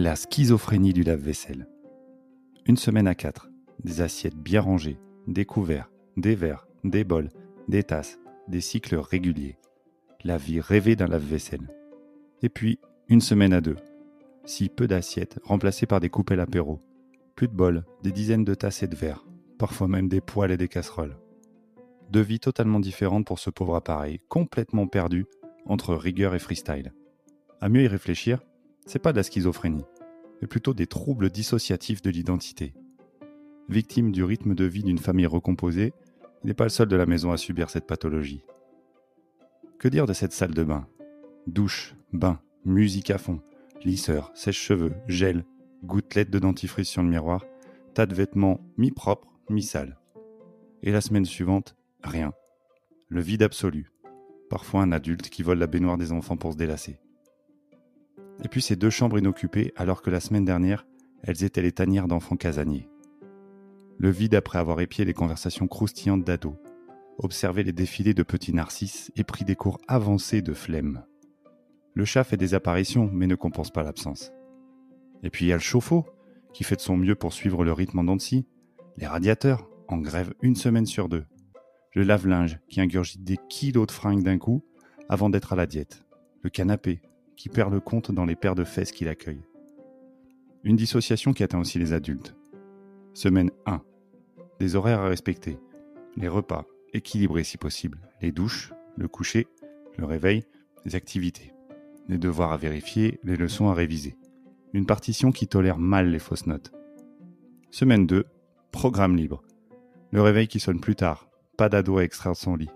La schizophrénie du lave-vaisselle. Une semaine à quatre, des assiettes bien rangées, des couverts, des verres, des bols, des tasses, des cycles réguliers. La vie rêvée d'un lave-vaisselle. Et puis, une semaine à deux. Si peu d'assiettes remplacées par des coupelles apéro. Plus de bols, des dizaines de tasses et de verres, parfois même des poêles et des casseroles. Deux vies totalement différentes pour ce pauvre appareil, complètement perdu entre rigueur et freestyle. À mieux y réfléchir, c'est pas de la schizophrénie, mais plutôt des troubles dissociatifs de l'identité. Victime du rythme de vie d'une famille recomposée, il n'est pas le seul de la maison à subir cette pathologie. Que dire de cette salle de bain? Douche, bain, musique à fond, lisseur, sèche-cheveux, gel, gouttelettes de dentifrice sur le miroir, tas de vêtements mi-propres, mi-sales. Et la semaine suivante, rien. Le vide absolu. Parfois un adulte qui vole la baignoire des enfants pour se délasser. Et puis ces deux chambres inoccupées alors que la semaine dernière, elles étaient les tanières d'enfants casaniers. Le vide après avoir épié les conversations croustillantes d'ados, observé les défilés de petits narcisses et pris des cours avancés de flemme. Le chat fait des apparitions mais ne compense pas l'absence. Et puis il y a le chauffe-eau, qui fait de son mieux pour suivre le rythme en Dancy, les radiateurs, en grève une semaine sur deux, le lave-linge, qui ingurgite des kilos de fringues d'un coup avant d'être à la diète, le canapé, qui perd le compte dans les paires de fesses qu'il accueille. Une dissociation qui atteint aussi les adultes. Semaine 1. Des horaires à respecter. Les repas, équilibrés si possible. Les douches, le coucher, le réveil, les activités. Les devoirs à vérifier, les leçons à réviser. Une partition qui tolère mal les fausses notes. Semaine 2. Programme libre. Le réveil qui sonne plus tard. Pas d'ado à extraire son lit.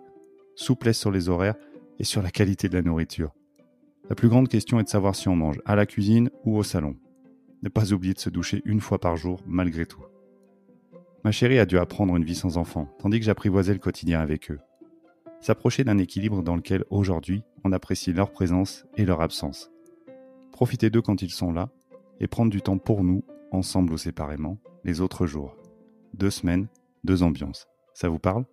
Souplesse sur les horaires et sur la qualité de la nourriture. La plus grande question est de savoir si on mange à la cuisine ou au salon. Ne pas oublier de se doucher une fois par jour malgré tout. Ma chérie a dû apprendre une vie sans enfants, tandis que j'apprivoisais le quotidien avec eux. S'approcher d'un équilibre dans lequel aujourd'hui on apprécie leur présence et leur absence. Profiter d'eux quand ils sont là et prendre du temps pour nous, ensemble ou séparément, les autres jours. Deux semaines, deux ambiances. Ça vous parle?